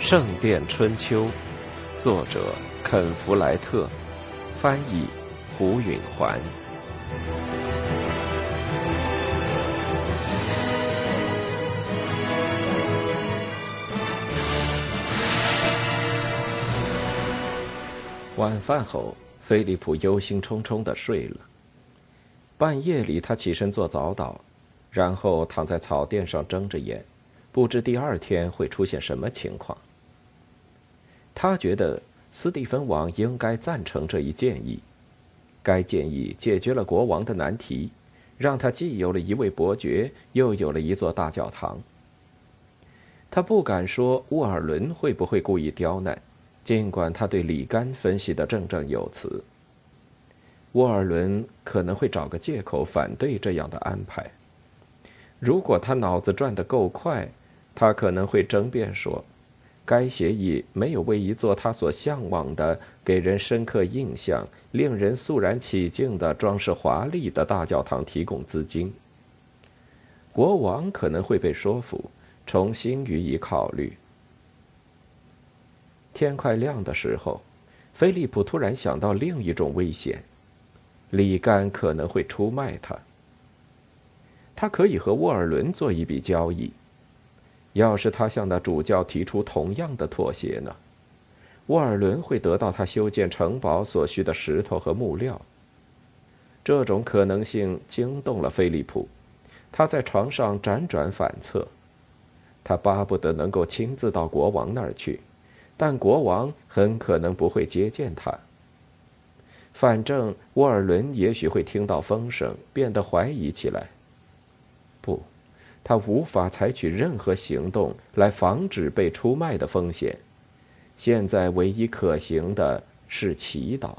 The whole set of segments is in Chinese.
《圣殿春秋》，作者肯·弗莱特，翻译胡允环。晚饭后，菲利普忧心忡忡的睡了。半夜里，他起身做早祷，然后躺在草垫上睁着眼，不知第二天会出现什么情况。他觉得斯蒂芬王应该赞成这一建议，该建议解决了国王的难题，让他既有了一位伯爵，又有了一座大教堂。他不敢说沃尔伦会不会故意刁难，尽管他对里甘分析的振振有词。沃尔伦可能会找个借口反对这样的安排。如果他脑子转得够快，他可能会争辩说。该协议没有为一座他所向往的、给人深刻印象、令人肃然起敬的装饰华丽的大教堂提供资金。国王可能会被说服，重新予以考虑。天快亮的时候，菲利普突然想到另一种危险：里干可能会出卖他。他可以和沃尔伦做一笔交易。要是他向那主教提出同样的妥协呢？沃尔伦会得到他修建城堡所需的石头和木料。这种可能性惊动了菲利普，他在床上辗转反侧。他巴不得能够亲自到国王那儿去，但国王很可能不会接见他。反正沃尔伦也许会听到风声，变得怀疑起来。不。他无法采取任何行动来防止被出卖的风险。现在唯一可行的是祈祷。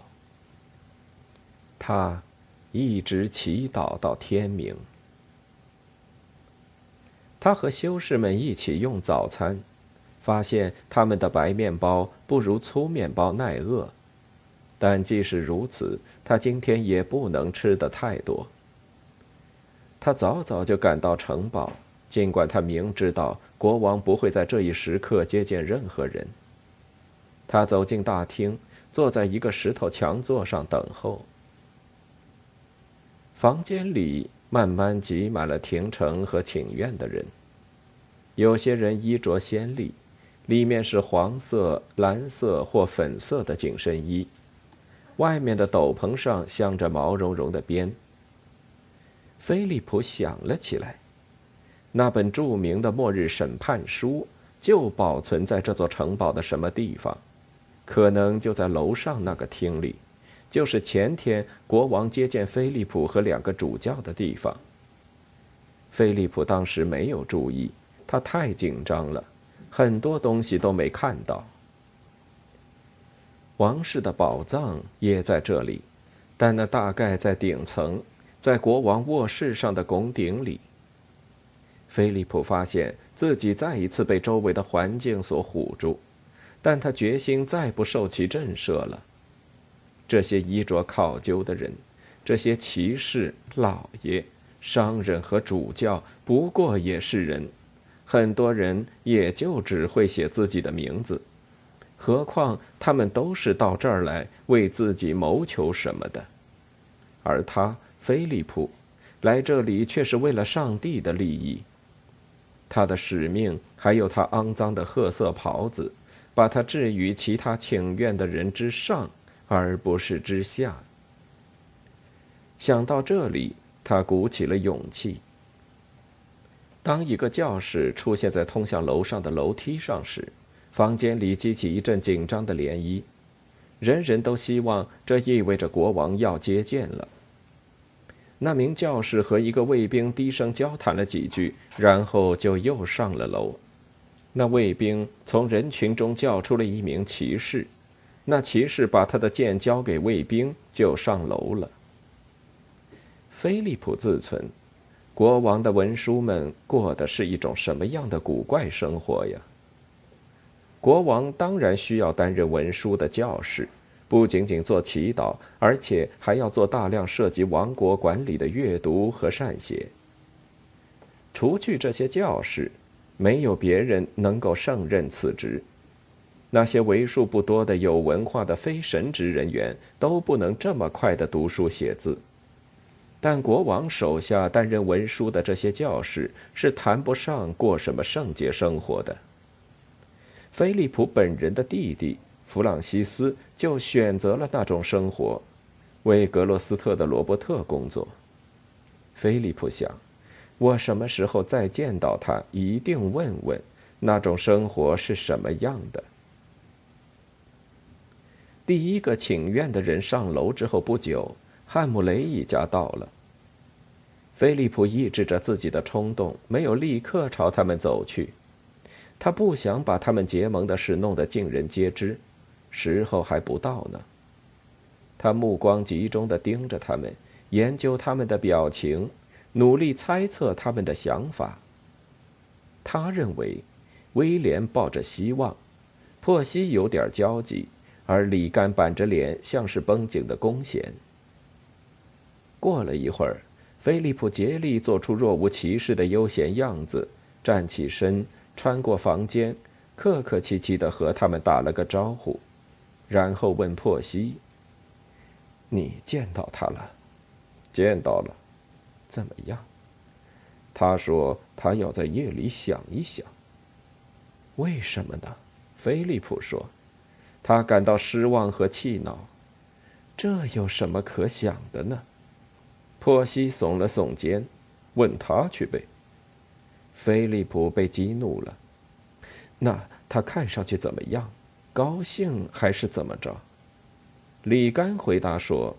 他一直祈祷到天明。他和修士们一起用早餐，发现他们的白面包不如粗面包耐饿，但即使如此，他今天也不能吃的太多。他早早就赶到城堡，尽管他明知道国王不会在这一时刻接见任何人。他走进大厅，坐在一个石头墙座上等候。房间里慢慢挤满了廷臣和请愿的人。有些人衣着鲜丽，里面是黄色、蓝色或粉色的紧身衣，外面的斗篷上镶着毛茸茸的边。菲利普想了起来，那本著名的末日审判书就保存在这座城堡的什么地方？可能就在楼上那个厅里，就是前天国王接见菲利普和两个主教的地方。菲利普当时没有注意，他太紧张了，很多东西都没看到。王室的宝藏也在这里，但那大概在顶层。在国王卧室上的拱顶里，菲利普发现自己再一次被周围的环境所唬住，但他决心再不受其震慑了。这些衣着考究的人，这些骑士、老爷、商人和主教，不过也是人，很多人也就只会写自己的名字，何况他们都是到这儿来为自己谋求什么的，而他。菲利普来这里却是为了上帝的利益。他的使命还有他肮脏的褐色袍子，把他置于其他请愿的人之上，而不是之下。想到这里，他鼓起了勇气。当一个教士出现在通向楼上的楼梯上时，房间里激起一阵紧张的涟漪，人人都希望这意味着国王要接见了。那名教士和一个卫兵低声交谈了几句，然后就又上了楼。那卫兵从人群中叫出了一名骑士，那骑士把他的剑交给卫兵，就上楼了。菲利普自存，国王的文书们过的是一种什么样的古怪生活呀？国王当然需要担任文书的教士，不仅仅做祈祷，而且还要做大量涉及王国管理的阅读和善写。除去这些教士，没有别人能够胜任此职。那些为数不多的有文化的非神职人员都不能这么快的读书写字。但国王手下担任文书的这些教士是谈不上过什么圣洁生活的。菲利普本人的弟弟弗朗西斯就选择了那种生活，为格洛斯特的罗伯特工作。菲利普想，我什么时候再见到他，一定问问那种生活是什么样的。第一个请愿的人上楼之后不久。汉姆雷一家到了。菲利普抑制着自己的冲动，没有立刻朝他们走去。他不想把他们结盟的事弄得尽人皆知，时候还不到呢。他目光集中的盯着他们，研究他们的表情，努力猜测他们的想法。他认为，威廉抱着希望，珀西有点焦急，而里干板着脸，像是绷紧的弓弦。过了一会儿，菲利普竭力做出若无其事的悠闲样子，站起身，穿过房间，客客气气的和他们打了个招呼，然后问珀西：“你见到他了？见到了，怎么样？”他说：“他要在夜里想一想。”为什么呢？菲利普说：“他感到失望和气恼。这有什么可想的呢？”珀西耸了耸肩，问他去呗。菲利普被激怒了。那他看上去怎么样？高兴还是怎么着？李干回答说：“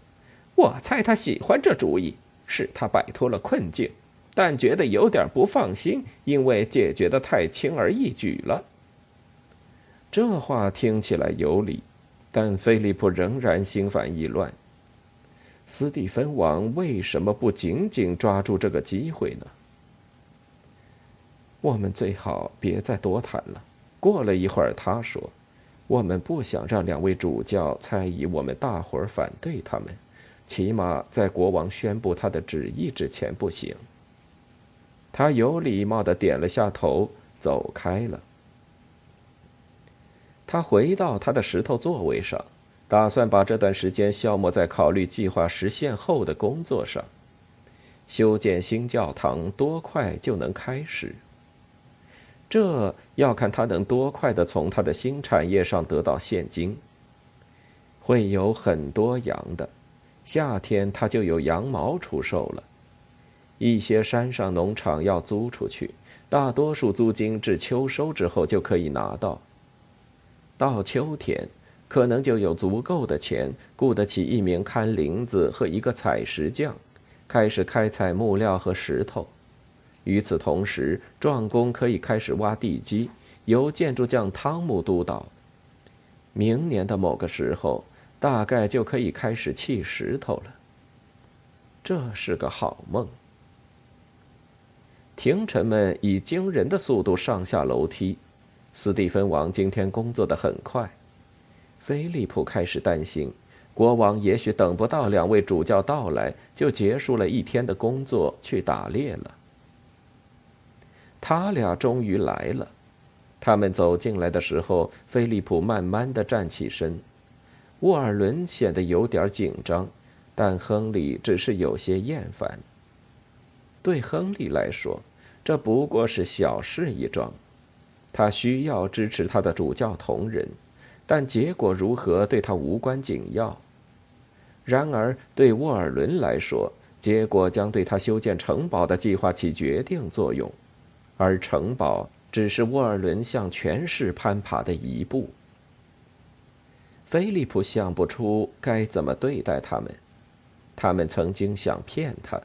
我猜他喜欢这主意，使他摆脱了困境，但觉得有点不放心，因为解决的太轻而易举了。”这话听起来有理，但菲利普仍然心烦意乱。斯蒂芬王为什么不紧紧抓住这个机会呢？我们最好别再多谈了。过了一会儿，他说：“我们不想让两位主教猜疑我们大伙儿反对他们，起码在国王宣布他的旨意之前不行。”他有礼貌的点了下头，走开了。他回到他的石头座位上。打算把这段时间消磨在考虑计划实现后的工作上。修建新教堂多快就能开始？这要看他能多快的从他的新产业上得到现金。会有很多羊的，夏天他就有羊毛出售了。一些山上农场要租出去，大多数租金至秋收之后就可以拿到。到秋天。可能就有足够的钱雇得起一名看林子和一个采石匠，开始开采木料和石头。与此同时，壮工可以开始挖地基，由建筑匠汤姆督导。明年的某个时候，大概就可以开始砌石头了。这是个好梦。廷臣们以惊人的速度上下楼梯。斯蒂芬王今天工作的很快。菲利普开始担心，国王也许等不到两位主教到来，就结束了一天的工作去打猎了。他俩终于来了。他们走进来的时候，菲利普慢慢的站起身。沃尔伦显得有点紧张，但亨利只是有些厌烦。对亨利来说，这不过是小事一桩，他需要支持他的主教同仁。但结果如何对他无关紧要。然而对沃尔伦来说，结果将对他修建城堡的计划起决定作用，而城堡只是沃尔伦向权势攀爬的一步。菲利普想不出该怎么对待他们，他们曾经想骗他，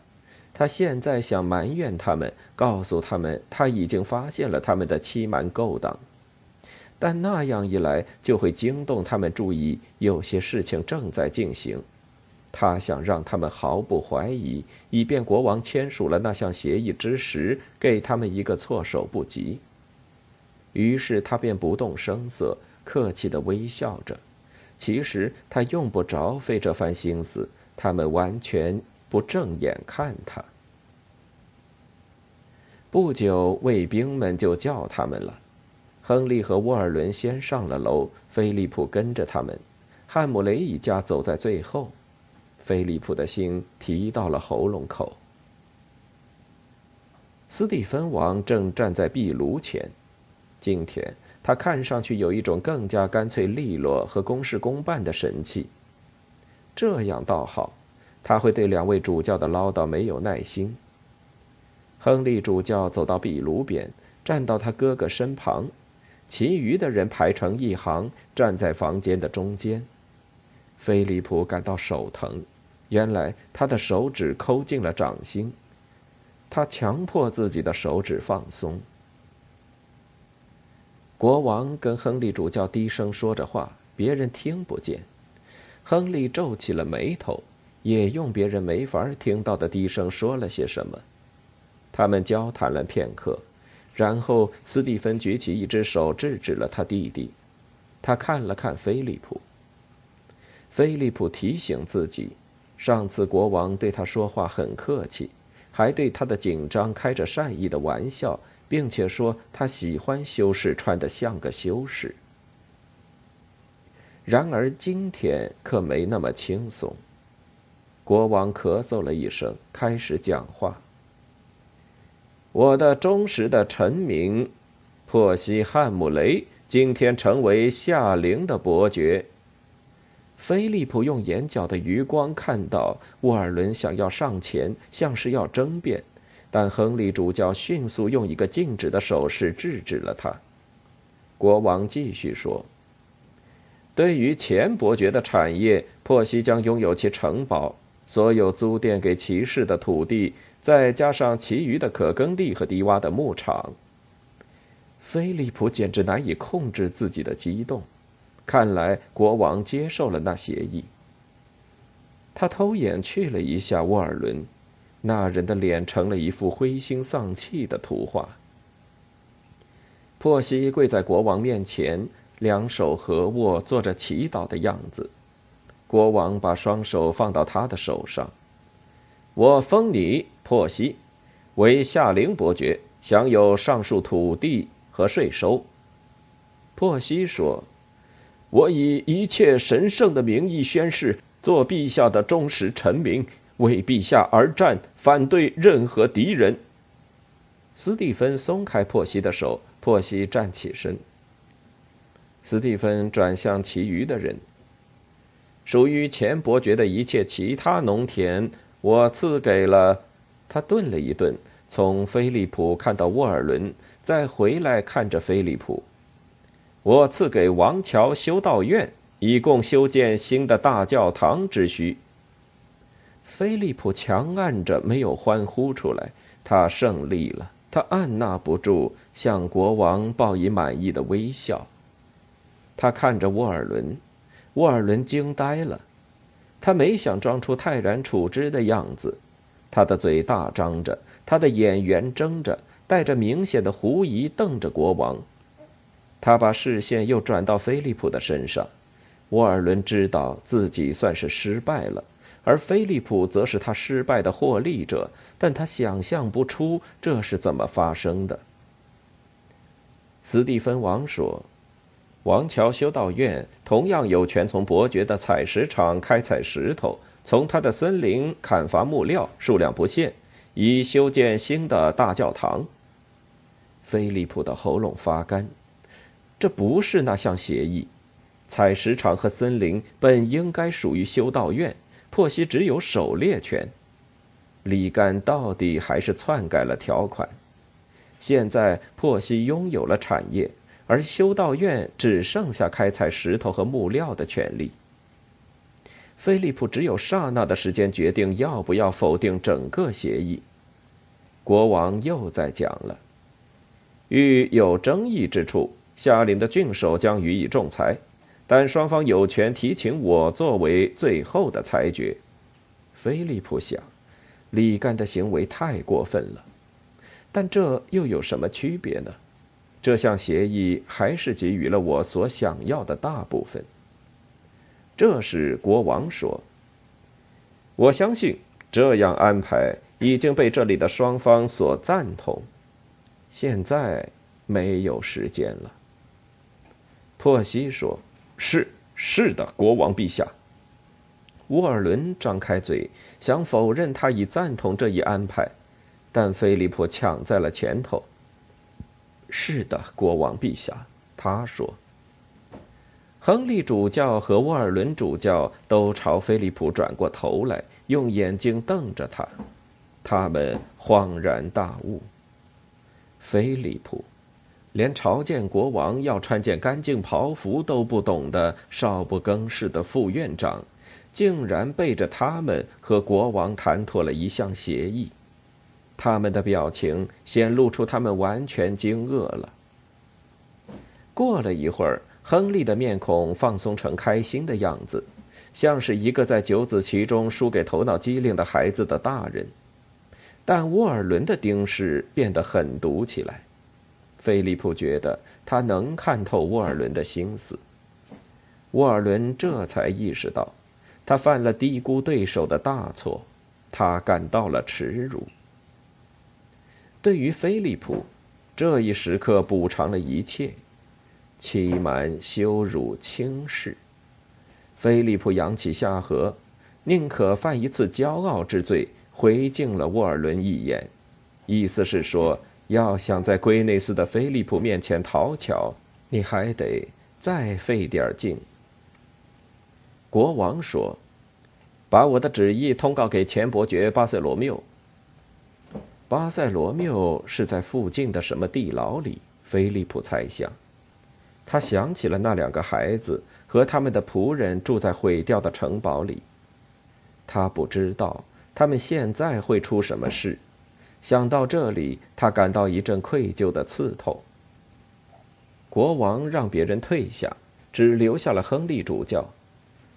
他现在想埋怨他们，告诉他们他已经发现了他们的欺瞒勾当。但那样一来，就会惊动他们注意，有些事情正在进行。他想让他们毫不怀疑，以便国王签署了那项协议之时，给他们一个措手不及。于是他便不动声色，客气的微笑着。其实他用不着费这番心思，他们完全不正眼看他。不久，卫兵们就叫他们了。亨利和沃尔伦先上了楼，菲利普跟着他们。汉姆雷一家走在最后。菲利普的心提到了喉咙口。斯蒂芬王正站在壁炉前。今天他看上去有一种更加干脆利落和公事公办的神气。这样倒好，他会对两位主教的唠叨没有耐心。亨利主教走到壁炉边，站到他哥哥身旁，其余的人排成一行，站在房间的中间。菲利普感到手疼。原来他的手指抠进了掌心，他强迫自己的手指放松。国王跟亨利主教低声说着话，别人听不见。亨利皱起了眉头，也用别人没法听到的低声说了些什么。他们交谈了片刻，然后斯蒂芬举起一只手制止了他弟弟。他看了看菲利普。菲利普提醒自己。上次国王对他说话很客气，还对他的紧张开着善意的玩笑，并且说他喜欢修士穿得像个修士。然而今天可没那么轻松。国王咳嗽了一声，开始讲话：“我的忠实的臣民，珀西·汉姆雷今天成为夏陵的伯爵。”菲利普用眼角的余光看到沃尔伦想要上前，像是要争辩，但亨利主教迅速用一个静止的手势制止了他。国王继续说：“对于前伯爵的产业，珀西将拥有其城堡、所有租佃给骑士的土地，再加上其余的可耕地和低洼的牧场。”菲利普简直难以控制自己的激动。看来国王接受了那协议。他偷眼去了一下沃尔伦，那人的脸成了一副灰心丧气的图画。珀西跪在国王面前，两手合握，做着祈祷的样子。国王把双手放到他的手上。我封你，珀西，为夏陵伯爵，享有上述土地和税收。珀西说。我以一切神圣的名义宣誓，做陛下的忠实臣民，为陛下而战，反对任何敌人。斯蒂芬松开珀西的手，珀西站起身。斯蒂芬转向其余的人：“属于前伯爵的一切其他农田，我赐给了。”他顿了一顿，从菲利普看到沃尔伦，再回来看着菲利普。我赐给王桥修道院，以供修建新的大教堂之需。菲利普强按着没有欢呼出来，他胜利了。他按捺不住向国王报以满意的微笑。他看着沃尔伦，沃尔伦惊呆了，他没想装出泰然处之的样子，他的嘴大张着，他的眼圆睁着，带着明显的狐疑瞪着国王。他把视线又转到菲利普的身上，沃尔伦知道自己算是失败了，而菲利普则是他失败的获利者，但他想象不出这是怎么发生的。斯蒂芬王说：“王桥修道院同样有权从伯爵的采石场开采石头，从他的森林砍伐木料，数量不限，以修建新的大教堂。”菲利普的喉咙发干。这不是那项协议，采石场和森林本应该属于修道院，珀西只有狩猎权。李干到底还是篡改了条款，现在珀西拥有了产业，而修道院只剩下开采石头和木料的权利。菲利普只有刹那的时间决定要不要否定整个协议。国王又在讲了，遇有争议之处。夏令的郡守将予以仲裁，但双方有权提请我作为最后的裁决。菲利普想，李干的行为太过分了，但这又有什么区别呢？这项协议还是给予了我所想要的大部分。这时，国王说：“我相信这样安排已经被这里的双方所赞同。现在没有时间了。”珀西说：“是是的，国王陛下。”沃尔伦张开嘴想否认他已赞同这一安排，但菲利普抢在了前头。“是的，国王陛下。”他说。亨利主教和沃尔伦主教都朝菲利普转过头来，用眼睛瞪着他。他们恍然大悟。菲利普。连朝见国王要穿件干净袍服都不懂的少不更事的副院长，竟然背着他们和国王谈妥了一项协议。他们的表情显露出他们完全惊愕了。过了一会儿，亨利的面孔放松成开心的样子，像是一个在九子棋中输给头脑机灵的孩子的大人。但沃尔伦的盯视变得狠毒起来。菲利普觉得他能看透沃尔伦的心思。沃尔伦这才意识到，他犯了低估对手的大错，他感到了耻辱。对于菲利普，这一时刻补偿了一切：欺瞒、羞辱、轻视。菲利普扬起下颌，宁可犯一次骄傲之罪，回敬了沃尔伦一眼，意思是说。要想在圭内斯的菲利普面前讨巧，你还得再费点劲。国王说：“把我的旨意通告给前伯爵巴塞罗缪。”巴塞罗缪是在附近的什么地牢里？菲利普猜想。他想起了那两个孩子和他们的仆人住在毁掉的城堡里。他不知道他们现在会出什么事。想到这里，他感到一阵愧疚的刺痛。国王让别人退下，只留下了亨利主教。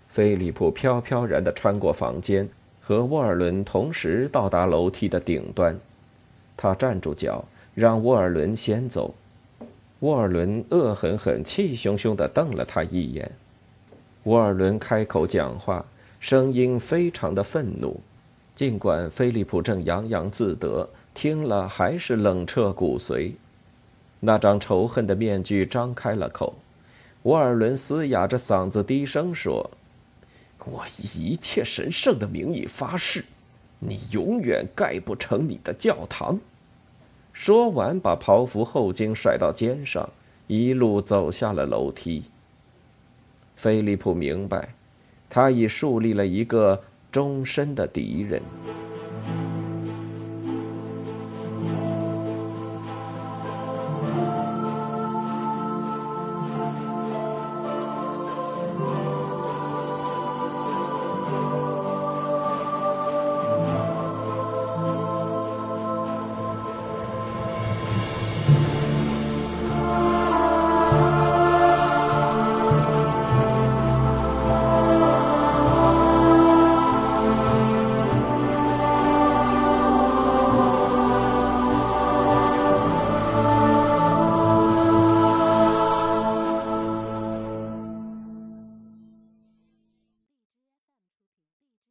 菲利普飘飘然地穿过房间，和沃尔伦同时到达楼梯的顶端。他站住脚，让沃尔伦先走。沃尔伦恶狠狠、气汹汹地瞪了他一眼。沃尔伦开口讲话，声音非常的愤怒。尽管菲利普正洋洋自得，听了还是冷彻骨髓。那张仇恨的面具张开了口，沃尔伦嘶哑着嗓子低声说：“我以一切神圣的名义发誓，你永远盖不成你的教堂。”说完，把袍服后襟甩到肩上，一路走下了楼梯。菲利普明白，他已树立了一个。终身的敌人。